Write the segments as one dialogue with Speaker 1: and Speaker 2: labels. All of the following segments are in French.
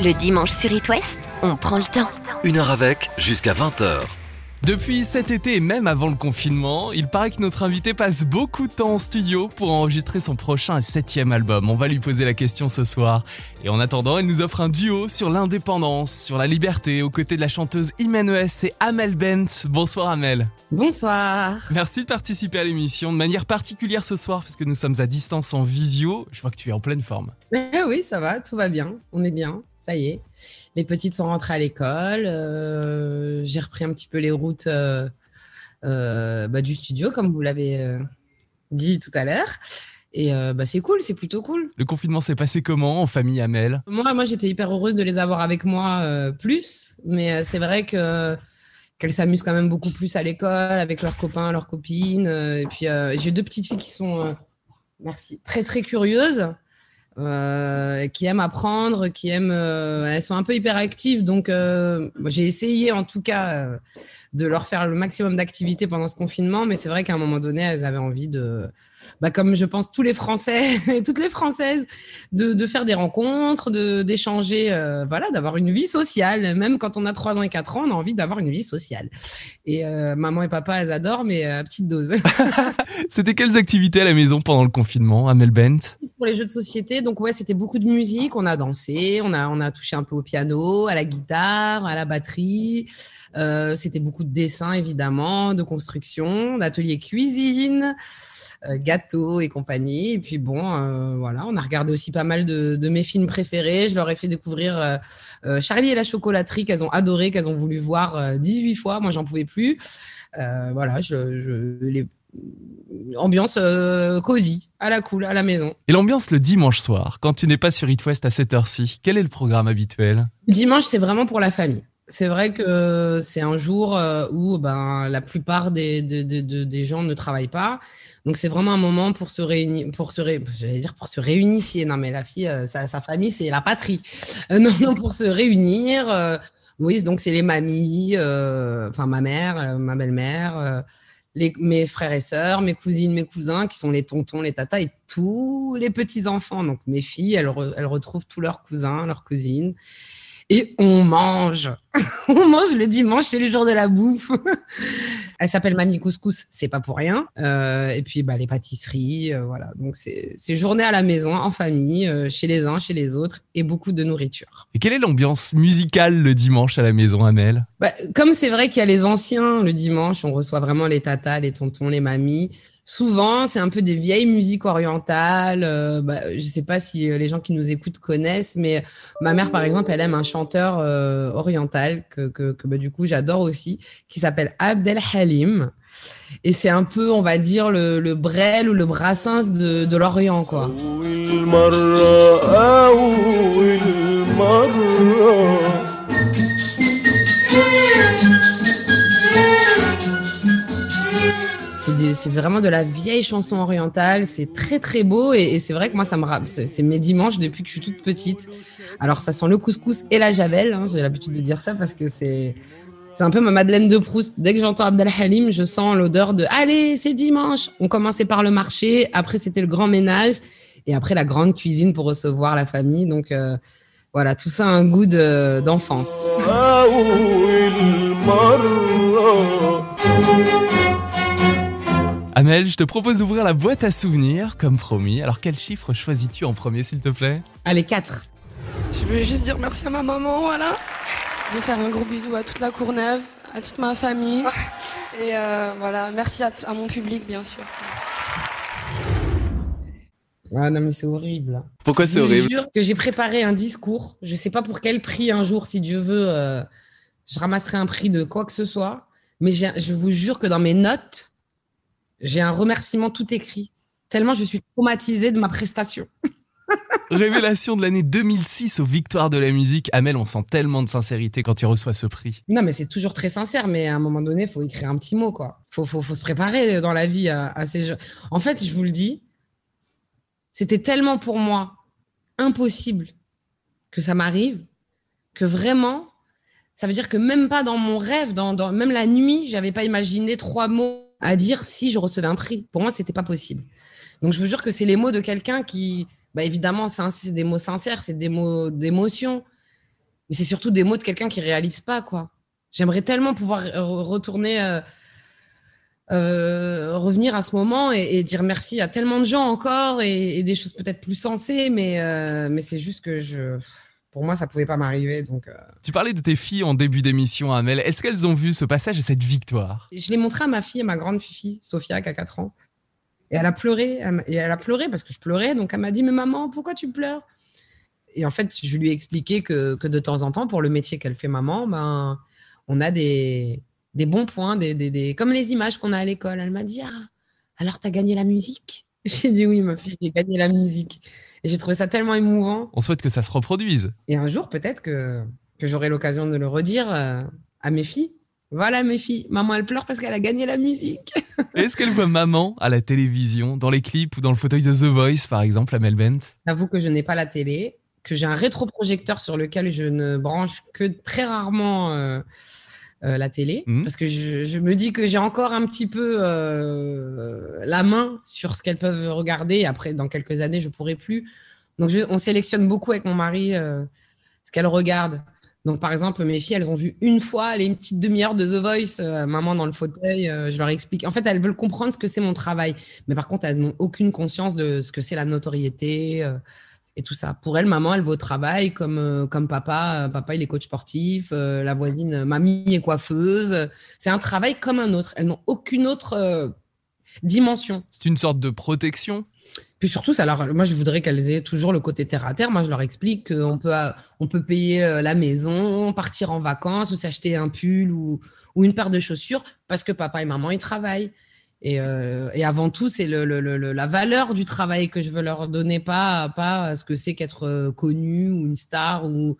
Speaker 1: Le dimanche sur It West, on prend le temps.
Speaker 2: Une heure avec, jusqu'à 20h.
Speaker 3: Depuis cet été et même avant le confinement, il paraît que notre invité passe beaucoup de temps en studio pour enregistrer son prochain et septième album. On va lui poser la question ce soir. Et en attendant, elle nous offre un duo sur l'indépendance, sur la liberté, aux côtés de la chanteuse Imen et Amel Bent. Bonsoir Amel.
Speaker 4: Bonsoir.
Speaker 3: Merci de participer à l'émission de manière particulière ce soir puisque nous sommes à distance en visio. Je vois que tu es en pleine forme.
Speaker 4: oui, ça va, tout va bien. On est bien, ça y est les petites sont rentrées à l'école. Euh, j'ai repris un petit peu les routes euh, euh, bah, du studio, comme vous l'avez dit tout à l'heure. Et bah, c'est cool, c'est plutôt cool.
Speaker 3: Le confinement s'est passé comment en famille Amel?
Speaker 4: Moi, moi j'étais hyper heureuse de les avoir avec moi plus, mais c'est vrai que qu'elles s'amusent quand même beaucoup plus à l'école avec leurs copains, leurs copines. et puis j'ai deux petites filles qui sont, merci, très très curieuses. Euh, qui aiment apprendre, qui aiment. Euh, elles sont un peu hyperactives, donc euh, j'ai essayé en tout cas de leur faire le maximum d'activités pendant ce confinement, mais c'est vrai qu'à un moment donné, elles avaient envie de, bah, comme je pense tous les Français et toutes les Françaises, de, de faire des rencontres, d'échanger, euh, voilà, d'avoir une vie sociale. Même quand on a 3 ans et 4 ans, on a envie d'avoir une vie sociale. Et euh, maman et papa, elles adorent, mais à petite dose.
Speaker 3: c'était quelles activités à la maison pendant le confinement, à Melbent
Speaker 4: Pour les jeux de société, donc ouais, c'était beaucoup de musique. On a dansé, on a, on a touché un peu au piano, à la guitare, à la batterie. Euh, c'était beaucoup de dessins, évidemment, de construction, d'ateliers cuisine. Euh, gâteaux et compagnie. Et puis bon, euh, voilà, on a regardé aussi pas mal de, mes films préférés. Je leur ai fait découvrir euh, Charlie et la chocolaterie qu'elles ont adoré, qu'elles ont voulu voir 18 fois. Moi, j'en pouvais plus. voilà, je, je les ambiance cosy, à la cool, à la maison.
Speaker 3: Et l'ambiance le dimanche soir, quand tu n'es pas sur It West à cette heure-ci, quel est le programme habituel?
Speaker 4: Dimanche, c'est vraiment pour la famille. C'est vrai que c'est un jour où ben, la plupart des, gens ne travaillent pas. Donc c'est vraiment un moment pour se réunir, pour se j'allais dire pour se réunifier. Non mais la fille, euh, sa, famille c'est la patrie. Euh, non non pour se réunir. Euh, oui donc c'est les mamies, enfin ma mère, ma belle-mère. Les, mes frères et sœurs, mes cousines, mes cousins, qui sont les tontons, les tatas et tous les petits-enfants. Donc mes filles, elles, elles retrouvent tous leurs cousins, leurs cousines et on mange. on mange le dimanche, c'est le jour de la bouffe. Elle s'appelle Mamie Couscous, c'est pas pour rien. Euh, et puis bah, les pâtisseries, euh, voilà. Donc c'est journée à la maison, en famille, euh, chez les uns, chez les autres, et beaucoup de nourriture.
Speaker 3: Et quelle est l'ambiance musicale le dimanche à la maison, Amel?
Speaker 4: Bah, Comme c'est vrai qu'il y a les anciens le dimanche, on reçoit vraiment les tatas, les tontons, les mamies. Souvent, c'est un peu des vieilles musiques orientales. Euh, bah, je ne sais pas si euh, les gens qui nous écoutent connaissent, mais ma mère, par exemple, elle aime un chanteur euh, oriental que, que, bah, du coup j'adore aussi, qui s'appelle Abdel Halim. Et c'est un peu, on va dire, le, le Brel ou le Brassens de, de l'Orient, quoi. C'est vraiment de la vieille chanson orientale. C'est très très beau et, c'est vrai que moi ça me c'est mes dimanches depuis que je suis toute petite. Alors ça sent le couscous et la javel. Hein, J'ai l'habitude de dire ça parce que c'est c'est un peu ma Madeleine de Proust. Dès que j'entends Abdel Halim, je sens l'odeur de Allez, c'est dimanche. On commençait par le marché, après c'était le grand ménage et après la grande cuisine pour recevoir la famille. Donc euh, voilà, tout ça a un goût d'enfance.
Speaker 3: Amel, je te propose d'ouvrir la boîte à souvenirs, comme promis. Alors, quel chiffre choisis-tu en premier, s'il te plaît?
Speaker 4: Allez, 4.
Speaker 5: Je veux juste dire merci à ma maman, voilà. Je veux faire un gros bisou à toute la Courneuve, à toute ma famille. Et euh, voilà, merci à, mon public, bien sûr.
Speaker 4: Ah non, mais c'est horrible.
Speaker 3: Pourquoi c'est horrible?
Speaker 4: Je jure que j'ai préparé un discours. Je sais pas pour quel prix un jour, si Dieu veut, euh, je ramasserai un prix de quoi que ce soit. Mais je vous jure que dans mes notes, j'ai un remerciement tout écrit, tellement je suis traumatisée de ma prestation.
Speaker 3: Révélation de l'année 2006 aux Victoires de la musique. Amel, on sent tellement de sincérité quand tu reçois ce prix.
Speaker 4: Non, mais c'est toujours très sincère, mais à un moment donné, il faut écrire un petit mot, quoi. Il faut, faut, se préparer dans la vie à, ces jeux. En fait, je vous le dis, c'était tellement pour moi impossible que ça m'arrive que vraiment, ça veut dire que même pas dans mon rêve, dans, dans même la nuit, j'avais pas imaginé trois mots à dire si je recevais un prix. Pour moi, c'était pas possible. Donc, je vous jure que c'est les mots de quelqu'un qui, bah, évidemment, c'est des mots sincères, c'est des mots d'émotion. Et c'est surtout des mots de quelqu'un qui réalise pas, quoi. J'aimerais tellement pouvoir retourner, euh, euh, revenir à ce moment et, dire merci à tellement de gens encore et, des choses peut-être plus sensées, mais, euh, mais c'est juste que je, pour moi, ça pouvait pas m'arriver. Donc,
Speaker 3: Tu parlais de tes filles en début d'émission, Amel. Est-ce qu'elles ont vu ce passage et cette victoire?
Speaker 4: Je l'ai montré à ma fille, à ma grande fille, Sophia, qui a 4 ans. Et elle a pleuré, et elle a pleuré parce que je pleurais. Donc elle m'a dit, mais maman, pourquoi tu pleures? Et en fait, je lui ai expliqué que, que de temps en temps, pour le métier qu'elle fait maman, ben, on a des, des bons points, des, des, des, comme les images qu'on a à l'école. Elle m'a dit, ah, alors tu as gagné la musique? J'ai dit oui, ma fille, j'ai gagné la musique. Et j'ai trouvé ça tellement émouvant.
Speaker 3: On souhaite que ça se reproduise.
Speaker 4: Et un jour, peut-être que, que j'aurai l'occasion de le redire euh, à mes filles. Voilà mes filles, maman elle pleure parce qu'elle a gagné la musique.
Speaker 3: Est-ce qu'elle voit maman à la télévision, dans les clips ou dans le fauteuil de The Voice par exemple à Melbent
Speaker 4: J'avoue que je n'ai pas la télé, que j'ai un rétroprojecteur sur lequel je ne branche que très rarement euh, euh, la télé, mmh. parce que je, me dis que j'ai encore un petit peu euh, la main sur ce qu'elles peuvent regarder. Après, dans quelques années, je pourrai plus. Donc on sélectionne beaucoup avec mon mari ce qu'elles regardent. Donc, par exemple, mes filles, elles ont vu une fois, les une petite demi-heure de The Voice, euh, maman dans le fauteuil, euh, je leur explique. En fait, elles veulent comprendre ce que c'est mon travail. Mais par contre, elles n'ont aucune conscience de ce que c'est la notoriété euh, et tout ça. Pour elles, maman, elle va au travail comme, comme papa. Papa, il est coach sportif. la voisine, mamie est coiffeuse. C'est un travail comme un autre. Elles n'ont aucune autre dimension.
Speaker 3: C'est une sorte de protection?
Speaker 4: Puis surtout, alors, moi, je voudrais qu'elles aient toujours le côté terre à terre. Moi, je leur explique qu'on peut, on peut payer euh, la maison, partir en vacances ou s'acheter un pull ou, ou, une paire de chaussures parce que papa et maman, ils travaillent. Et, euh, et avant tout, c'est le, le, la valeur du travail que je veux leur donner, pas, pas ce que c'est qu'être euh, connu ou une star ou,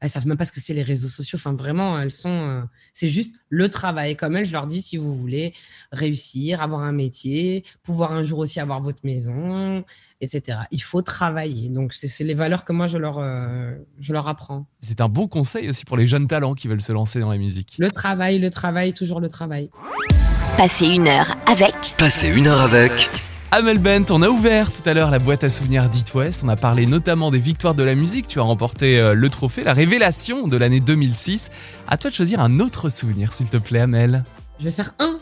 Speaker 4: elles savent même pas ce que c'est les réseaux sociaux. Enfin, vraiment, elles sont. Euh, c'est juste le travail. Comme elles, je leur dis si vous voulez réussir, avoir un métier, pouvoir un jour aussi avoir votre maison, etc. Il faut travailler. Donc, c'est les valeurs que moi je leur, euh, je leur apprends.
Speaker 3: C'est un bon conseil aussi pour les jeunes talents qui veulent se lancer dans la musique.
Speaker 4: Le travail, le travail, toujours le travail.
Speaker 1: Passer une heure avec.
Speaker 2: Passer une heure avec.
Speaker 3: Amel Bent, on a ouvert tout à l'heure la boîte à souvenirs d'It West. On a parlé notamment des victoires de la musique. Tu as remporté euh, le trophée, la révélation de l'année 2006. À toi de choisir un autre souvenir, s'il te plaît, Amel.
Speaker 4: Je vais faire un.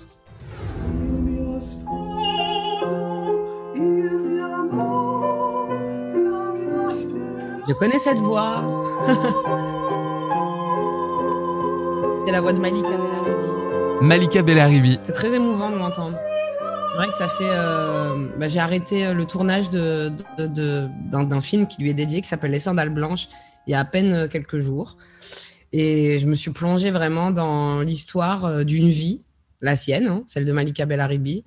Speaker 4: Je connais cette voix. C'est la voix de Malika Bellaribi.
Speaker 3: Malika Bellaribi.
Speaker 4: C'est très émouvant de m'entendre. C'est vrai que ça fait. Euh, bah, j'ai arrêté euh, le tournage de, d'un, film qui lui est dédié, qui s'appelle Les Sandales Blanches, il y a à peine euh, quelques jours. Et je me suis plongée vraiment dans l'histoire d'une vie, la sienne, hein, celle de Malika Bellaribi,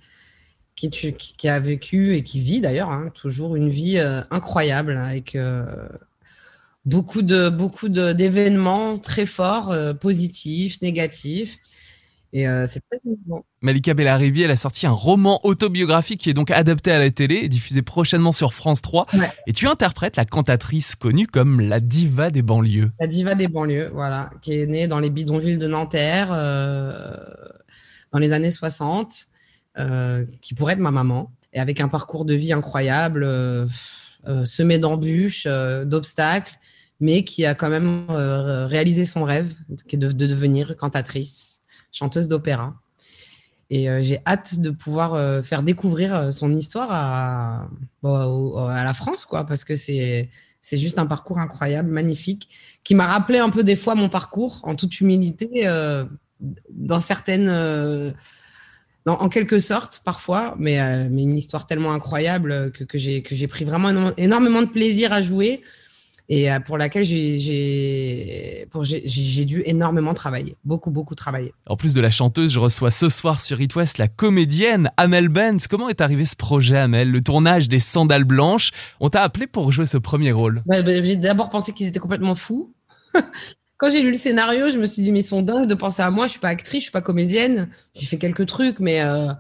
Speaker 4: qui, a vécu et qui vit d'ailleurs hein, toujours une vie incroyable avec beaucoup de beaucoup d'événements très forts, positifs, négatifs. Et euh, c'est très
Speaker 3: Malika Bellarivi, elle a sorti un roman autobiographique qui est donc adapté à la télé et diffusé prochainement sur France 3. Et tu interprètes la cantatrice connue comme la diva des banlieues.
Speaker 4: La diva des banlieues, voilà, qui est née dans les bidonvilles de Nanterre euh, dans les années 60, euh, qui pourrait être ma maman, et avec un parcours de vie incroyable, semé d'embûches, d'obstacles, mais qui a quand même réalisé son rêve, qui est de devenir cantatrice chanteuse d'opéra. Et euh, j'ai hâte de pouvoir euh, faire découvrir euh, son histoire à, à la France, quoi, parce que c'est c'est juste un parcours incroyable, magnifique, qui m'a rappelé un peu des fois mon parcours, en toute humilité, dans certaines, en quelque sorte parfois, mais, mais une histoire tellement incroyable que, que j'ai pris vraiment énormément de plaisir à jouer et euh, pour laquelle j'ai dû énormément travailler, beaucoup, beaucoup travailler.
Speaker 3: En plus de la chanteuse, je reçois ce soir sur It West la comédienne Amel Benz. Comment est arrivé ce projet, Amel? Le tournage des Sandales Blanches. On t'a appelé pour jouer ce premier rôle
Speaker 4: bah, J'ai d'abord pensé qu'ils étaient complètement fous. Quand j'ai lu le scénario, je me suis dit, mais ils sont dingues de penser à moi. Je suis pas actrice, je suis pas comédienne. J'ai fait quelques trucs, mais. Euh,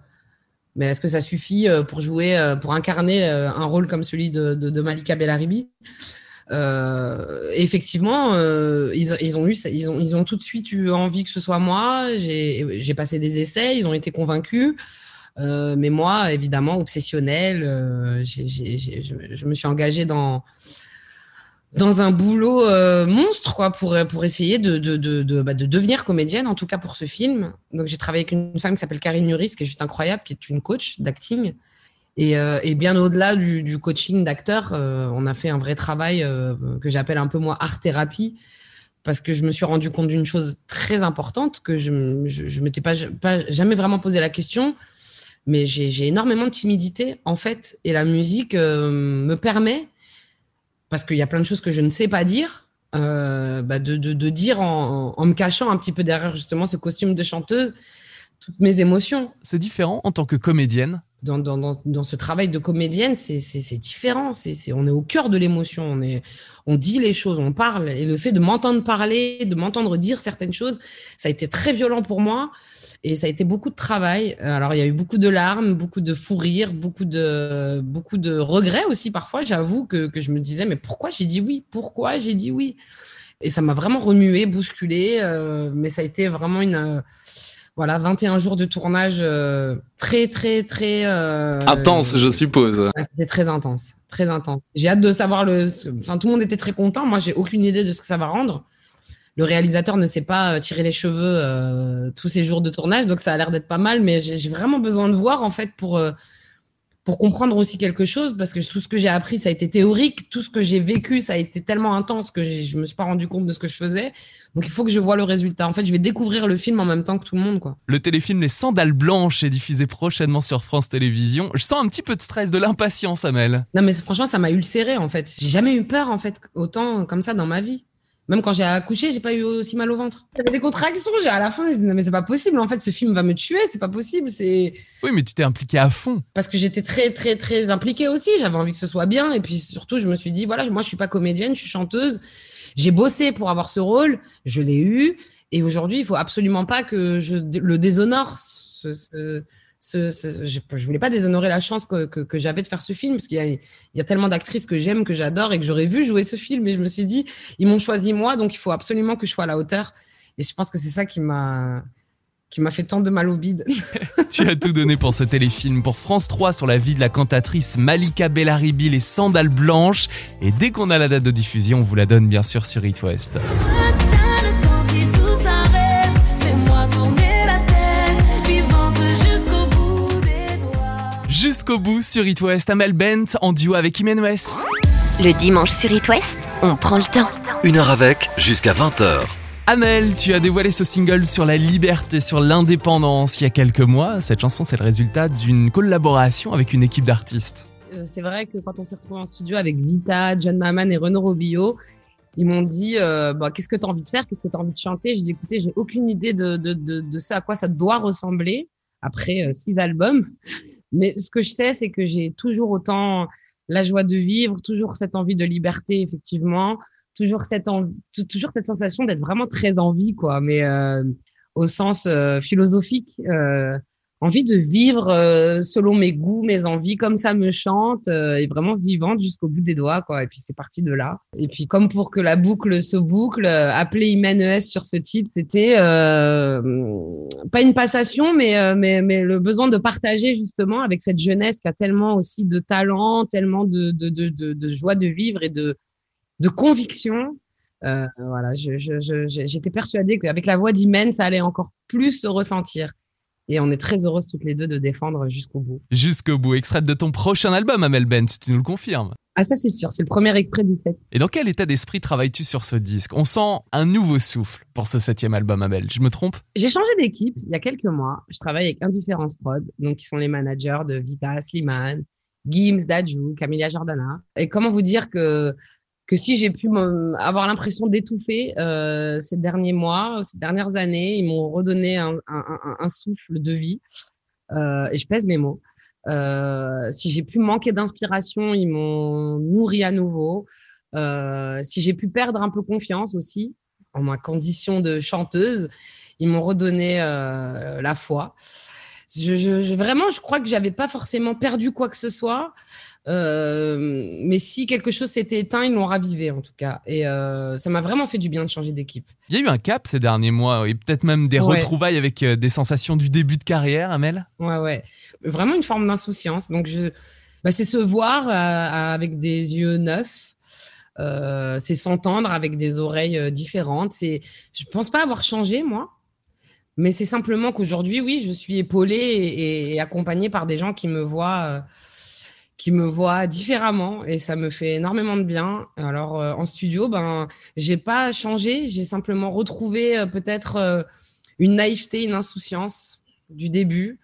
Speaker 4: mais est-ce que ça suffit euh, pour jouer, pour incarner un rôle comme celui de, de, de Malika Bellaribi? Effectivement, euh, ils, ont eu, ils ont, ils ont tout de suite eu envie que ce soit moi. J'ai passé des essais, ils ont été convaincus. Euh, mais moi, évidemment, obsessionnel, je, me suis engagée dans dans un boulot euh, monstre quoi pour pour essayer de de, de, bah, de, devenir comédienne en tout cas pour ce film donc j'ai travaillé avec une femme qui s'appelle Karine Nuris qui est juste incroyable qui est une coach d'acting et, euh, et, bien au-delà du, coaching d'acteur euh, on a fait un vrai travail que j'appelle un peu moi art thérapie parce que je me suis rendu compte d'une chose très importante que je je m'étais pas, pas jamais vraiment posé la question mais j'ai énormément de timidité en fait et la musique me permet parce qu'il y a plein de choses que je ne sais pas dire, euh, bah de, de, de, dire en, en, me cachant un petit peu derrière justement ce costume de chanteuse toutes mes émotions.
Speaker 3: C'est différent en tant que comédienne?
Speaker 4: Dans, dans, dans, ce travail de comédienne, c'est différent. C'est on est au cœur de l'émotion. On, est, on dit les choses, on parle. Et le fait de m'entendre parler, de m'entendre dire certaines choses, ça a été très violent pour moi. Et ça a été beaucoup de travail. Alors, il y a eu beaucoup de larmes, beaucoup de fou rire, beaucoup de, beaucoup de regrets aussi parfois. J'avoue que, que je me disais, mais pourquoi j'ai dit oui? Pourquoi j'ai dit oui? Et ça m'a vraiment remué, bousculé. Euh, mais ça a été vraiment une voilà, 21 jours de tournage euh, très, très, très. Euh,
Speaker 3: intense, je suppose.
Speaker 4: C'était très intense, très intense. J'ai hâte de savoir le. Enfin, tout le monde était très content. Moi, j'ai aucune idée de ce que ça va rendre le réalisateur ne sait pas euh, tirer les cheveux euh, tous ces jours de tournage, donc ça a l'air d'être pas mal, mais j'ai vraiment besoin de voir en fait pour euh, pour comprendre aussi quelque chose, parce que tout ce que j'ai appris, ça a été théorique, tout ce que j'ai vécu, ça a été tellement intense que je me suis pas rendu compte de ce que je faisais. Donc il faut que je vois le résultat. En fait, je vais découvrir le film en même temps que tout le monde, quoi.
Speaker 3: Le téléfilm Les Sandales Blanches est diffusé prochainement sur France Télévisions. Je sens un petit peu de stress, de l'impatience, Amel.
Speaker 4: Non, mais franchement, ça m'a ulcéré, en fait. J'ai jamais eu peur, en fait, autant comme ça dans ma vie. Même quand j'ai accouché, j'ai pas eu aussi mal au ventre. J'avais des contractions. J'ai à la fin, je dis non mais c'est pas possible. En fait, ce film va me tuer. C'est pas possible. C'est.
Speaker 3: Oui, mais tu t'es impliqué à fond.
Speaker 4: Parce que j'étais très très très impliquée aussi. J'avais envie que ce soit bien. Et puis surtout, je me suis dit voilà, moi je suis pas comédienne, je suis chanteuse. J'ai bossé pour avoir ce rôle. Je l'ai eu. Et aujourd'hui, il faut absolument pas que je le déshonore. Ce, je, je, voulais pas déshonorer la chance que, que, j'avais de faire ce film parce qu'il y y a tellement d'actrices que j'aime, que j'adore et que j'aurais vu jouer ce film. Et je me suis dit, ils m'ont choisi moi, donc il faut absolument que je sois à la hauteur. Et je pense que c'est ça qui m'a qui m'a fait tant de mal au bide.
Speaker 3: tu as tout donné pour ce téléfilm pour France 3 sur la vie de la cantatrice Malika Bellaribi, les sandales blanches. Et dès qu'on a la date de diffusion, on vous la donne bien sûr sur It West. Jusqu'au bout sur It West. Amel Bent en duo avec Imen
Speaker 1: Le dimanche sur It West, on prend le temps.
Speaker 2: Une heure avec, jusqu'à 20h.
Speaker 3: Amel, tu as dévoilé ce single sur la liberté, sur l'indépendance il y a quelques mois. Cette chanson, c'est le résultat d'une collaboration avec une équipe d'artistes.
Speaker 4: Euh, c'est vrai que quand on s'est retrouvé en studio avec Vita, John Maman et Renaud Robillot, ils m'ont dit euh, bah, qu'est-ce que tu as envie de faire, qu'est-ce que tu as envie de chanter? Je dis écoutez, j'ai aucune idée de, de, de, ce à quoi ça doit ressembler après euh, six albums. Mais ce que je sais, c'est que j'ai toujours autant la joie de vivre, toujours cette envie de liberté, effectivement, toujours cette toujours cette sensation d'être vraiment très en vie, quoi. Mais euh, au sens euh, philosophique, euh, envie de vivre euh, selon mes goûts, mes envies, comme ça me chante, euh, et vraiment vivante jusqu'au bout des doigts, quoi. Et puis c'est parti de là. Et puis comme pour que la boucle se boucle, euh, appeler Imen ES sur ce titre, c'était pas une passation, mais, mais mais le besoin de partager justement avec cette jeunesse qui a tellement aussi de talent, tellement de de de, joie de vivre et de de conviction. Voilà, j'étais persuadée qu'avec la voix d'Imen, ça allait encore plus se ressentir. Et on est très heureuses toutes les deux de défendre jusqu'au bout.
Speaker 3: Jusqu'au bout. Extrait de ton prochain album, Amel Bent, tu nous le confirmes.
Speaker 4: Ah ça c'est sûr, c'est le premier extrait du set.
Speaker 3: Et dans quel état d'esprit travailles-tu sur ce disque? On sent un nouveau souffle pour ce septième album, Amel. Je me trompe?
Speaker 4: J'ai changé d'équipe il y a quelques mois. Je travaille avec Indifference Prod, donc qui sont les managers de Vita, Slimane, Gims, Dajou, Camilla Jordana. Et comment vous dire que que si j'ai pu avoir l'impression d'étouffer euh, ces derniers mois, ces dernières années, ils m'ont redonné un, souffle de vie. Euh, et je pèse mes mots. Euh, si j'ai pu manquer d'inspiration, ils m'ont nourri à nouveau. Si j'ai pu perdre un peu confiance aussi en ma condition de chanteuse, ils m'ont redonné la foi. Vraiment, je crois que j'avais pas forcément perdu quoi que ce soit. Euh, mais si quelque chose s'était éteint, ils l'ont ravivé en tout cas. Et euh, ça m'a vraiment fait du bien de changer d'équipe.
Speaker 3: Il y a eu un cap ces derniers mois et peut-être même des retrouvailles avec euh, des sensations du début de carrière, Amel?
Speaker 4: Ouais, ouais. Vraiment une forme d'insouciance. Donc, je... Bah, c'est se voir avec des yeux neufs. c'est s'entendre avec des oreilles différentes. C'est, je pense pas avoir changé moi, mais c'est simplement qu'aujourd'hui, oui, je suis épaulée et, accompagnée par des gens qui me voient qui me voient différemment et ça me fait énormément de bien. Alors en studio, ben j'ai pas changé, j'ai simplement retrouvé peut-être une naïveté, une insouciance du début.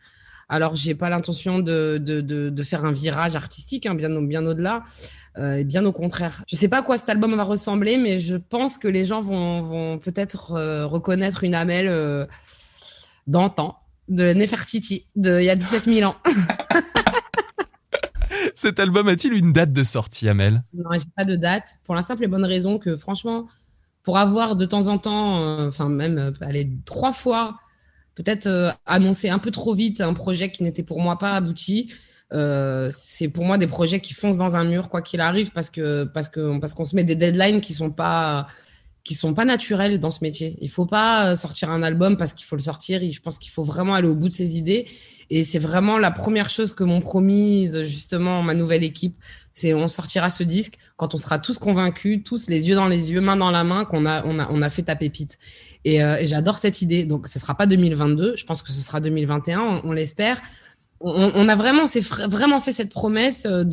Speaker 4: Alors, j'ai pas l'intention de, de, de, faire un virage artistique, hein, bien, bien au-delà, euh, bien au contraire. Je sais pas à quoi cet album va ressembler, mais je pense que les gens vont, vont peut-être euh, reconnaître une Amel euh, d'antan, de Nefertiti, d'il y a 17 000 ans.
Speaker 3: Cet album a-t-il une date de sortie, Amel?
Speaker 4: Non, j'ai pas de date, pour la simple et bonne raison que, franchement, pour avoir de temps en temps, enfin même, aller trois fois peut-être euh, annoncer un peu trop vite un projet qui n'était pour moi pas abouti. Euh, c'est pour moi des projets qui foncent dans un mur quoi qu'il arrive parce que parce que parce qu'on se met des deadlines qui sont pas qui sont pas naturels dans ce métier. Il faut pas sortir un album parce qu'il faut le sortir. Je pense qu'il faut vraiment aller au bout de ses idées. Et c'est vraiment la première chose que m'ont promise justement ma nouvelle équipe. C'est on sortira ce disque quand on sera tous convaincus, tous les yeux dans les yeux, main dans la main, qu'on a on a on a fait ta pépite. Euh, et, j'adore cette idée. Donc, ce sera pas 2022. Je pense que ce sera 2021. On, l'espère. On, a vraiment, fait cette promesse euh,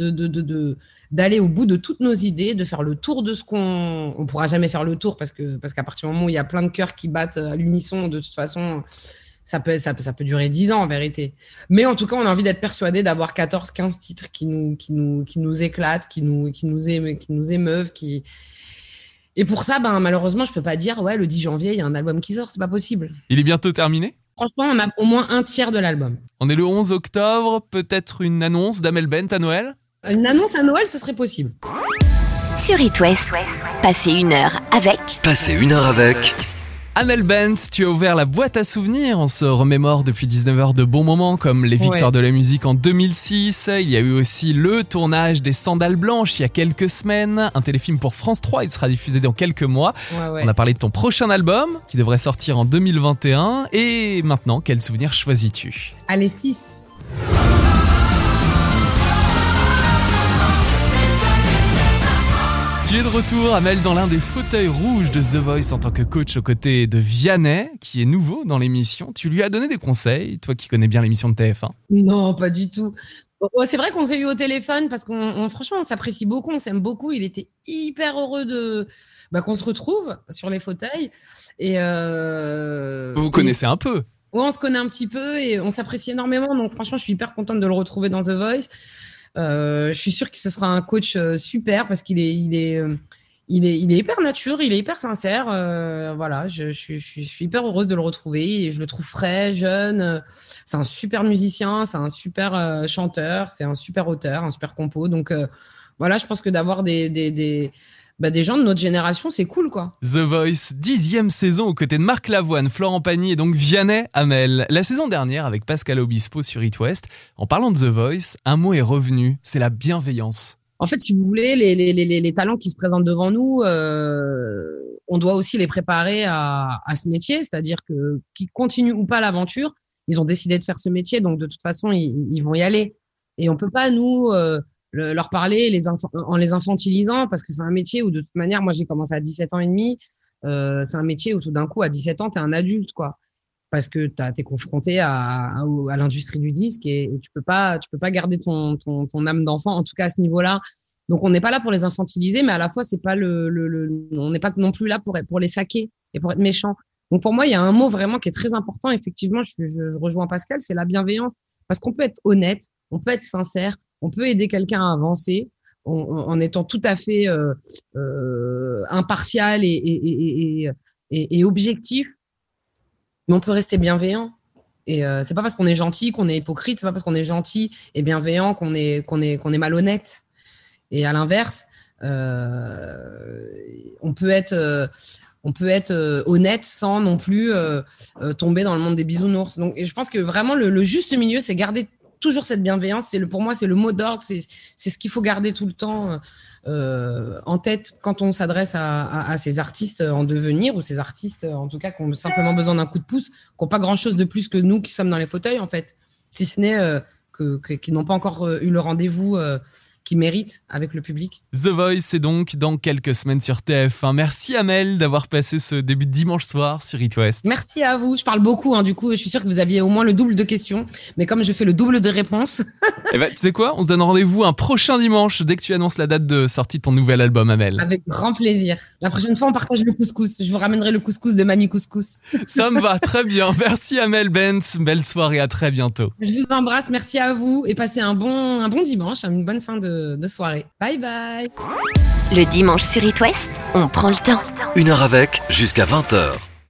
Speaker 4: d'aller au bout de toutes nos idées, de faire le tour de ce qu'on. On pourra jamais faire le tour parce que qu'à partir du moment où il y a plein de cœurs qui battent à l'unisson, de toute façon, ça peut, durer 10 ans en vérité. Mais en tout cas, on a envie d'être persuadé d'avoir 14, 15 titres qui nous, qui nous, éclatent, qui nous, qui nous, émeuvent, qui, et pour ça, ben, malheureusement, je peux pas dire, le 10 janvier, il y a un album qui sort, c'est pas possible.
Speaker 3: Il est bientôt terminé?
Speaker 4: Franchement, on a au moins un tiers de l'album.
Speaker 3: On est le 11 octobre, peut-être une annonce d'Amel Bent à Noël?
Speaker 4: Une annonce à Noël, ce serait possible.
Speaker 1: Sur It West, passez une heure avec.
Speaker 2: Passez une heure avec.
Speaker 3: Amel Benz, tu as ouvert la boîte à souvenirs. On se remémore depuis 19h de bons moments comme les victoires de la musique en 2006. Il y a eu aussi le tournage des Sandales Blanches il y a quelques semaines. Un téléfilm pour France 3. Il sera diffusé dans quelques mois. On a parlé de ton prochain album qui devrait sortir en 2021. Et maintenant, quel souvenir choisis-tu?
Speaker 4: Allez, 6.
Speaker 3: Tu es de retour, Amel, dans l'un des fauteuils rouges de The Voice en tant que coach aux côtés de Vianney, qui est nouveau dans l'émission. Tu lui as donné des conseils, toi qui connais bien l'émission de TF1
Speaker 4: Non, pas du tout. C'est vrai qu'on s'est eu au téléphone parce qu'on franchement on s'apprécie beaucoup, on s'aime beaucoup. Il était hyper heureux de bah, qu'on se retrouve sur les fauteuils. Et
Speaker 3: euh, vous vous connaissez un peu
Speaker 4: Oui, on se connaît un petit peu et on s'apprécie énormément. Donc franchement, je suis hyper contente de le retrouver dans The Voice. Euh, je suis sûre que ce sera un coach euh, super parce qu'il est, il est, euh, il est, il est hyper nature, il est hyper sincère. voilà, je, je, je, suis hyper heureuse de le retrouver. Et je le trouve frais, jeune. C'est un super musicien, c'est un super chanteur, c'est un super auteur, un super compo. Donc voilà, je pense que d'avoir des, des, des bah, des gens de notre génération, c'est cool, quoi.
Speaker 3: The Voice, dixième saison aux côtés de Marc Lavoine, Florent Pagny et donc Vianney Hamel. La saison dernière, avec Pascal Obispo sur It West, en parlant de The Voice, un mot est revenu, c'est la bienveillance.
Speaker 4: En fait, si vous voulez, les, les, les, les talents qui se présentent devant nous, euh, on doit aussi les préparer à, à ce métier, c'est-à-dire que qu'ils continuent ou pas l'aventure, ils ont décidé de faire ce métier, donc de toute façon, ils, ils vont y aller. Et on peut pas, nous... Euh, leur parler en les infantilisant parce que c'est un métier où de toute manière, moi j'ai commencé à 17 ans et demi. Euh, c'est un métier où tout d'un coup, à 17 ans, tu es un adulte, quoi. Parce que tu es confronté à, l'industrie du disque et, tu peux pas, tu peux pas garder ton, ton, âme d'enfant, en tout cas à ce niveau-là. Donc on n'est pas là pour les infantiliser, mais à la fois c'est pas le, le, on n'est pas non plus là pour pour les saquer et pour être méchant. Donc pour moi il y a un mot vraiment qui est très important. Effectivement, je rejoins Pascal, c'est la bienveillance, parce qu'on peut être honnête, on peut être sincère, on peut aider quelqu'un à avancer en, étant tout à fait euh, euh, impartial et, objectif, mais on peut rester bienveillant. Et euh, c'est pas parce qu'on est gentil qu'on est hypocrite, c'est pas parce qu'on est gentil et bienveillant qu'on est malhonnête. Et à l'inverse, on peut être on peut être honnête sans non plus tomber dans le monde des bisounours. Donc, je pense que vraiment le juste milieu, c'est garder toujours cette bienveillance. C'est le, pour moi, c'est le mot d'ordre. C'est, ce qu'il faut garder tout le temps euh, en tête quand on s'adresse à, ces artistes en devenir ou ces artistes, en tout cas, qui ont simplement besoin d'un coup de pouce, qui n'ont pas grand chose de plus que nous qui sommes dans les fauteuils, en fait. Si ce n'est euh, que, qui n'ont pas encore euh, eu le rendez-vous qui mérite avec le public.
Speaker 3: The Voice, c'est donc dans quelques semaines sur TF1. Merci Amel d'avoir passé ce début de dimanche soir sur It West.
Speaker 4: Merci à vous. Je parle beaucoup, hein, du coup, je suis sûre que vous aviez au moins le double de questions. Mais comme je fais le double de réponses.
Speaker 3: Eh ben, tu sais quoi On se donne rendez-vous un prochain dimanche dès que tu annonces la date de sortie de ton nouvel album, Amel.
Speaker 4: Avec grand plaisir. La prochaine fois, on partage le couscous. Je vous ramènerai le couscous de Mamie Couscous.
Speaker 3: Ça me va, très bien. Merci Amel Benz. Belle soirée, à très bientôt.
Speaker 4: Je vous embrasse, merci à vous et passez un bon, un bon dimanche, une bonne fin de, de soirée. Bye bye.
Speaker 1: Le dimanche sur It West, on prend le temps.
Speaker 2: Une heure avec, jusqu'à 20h.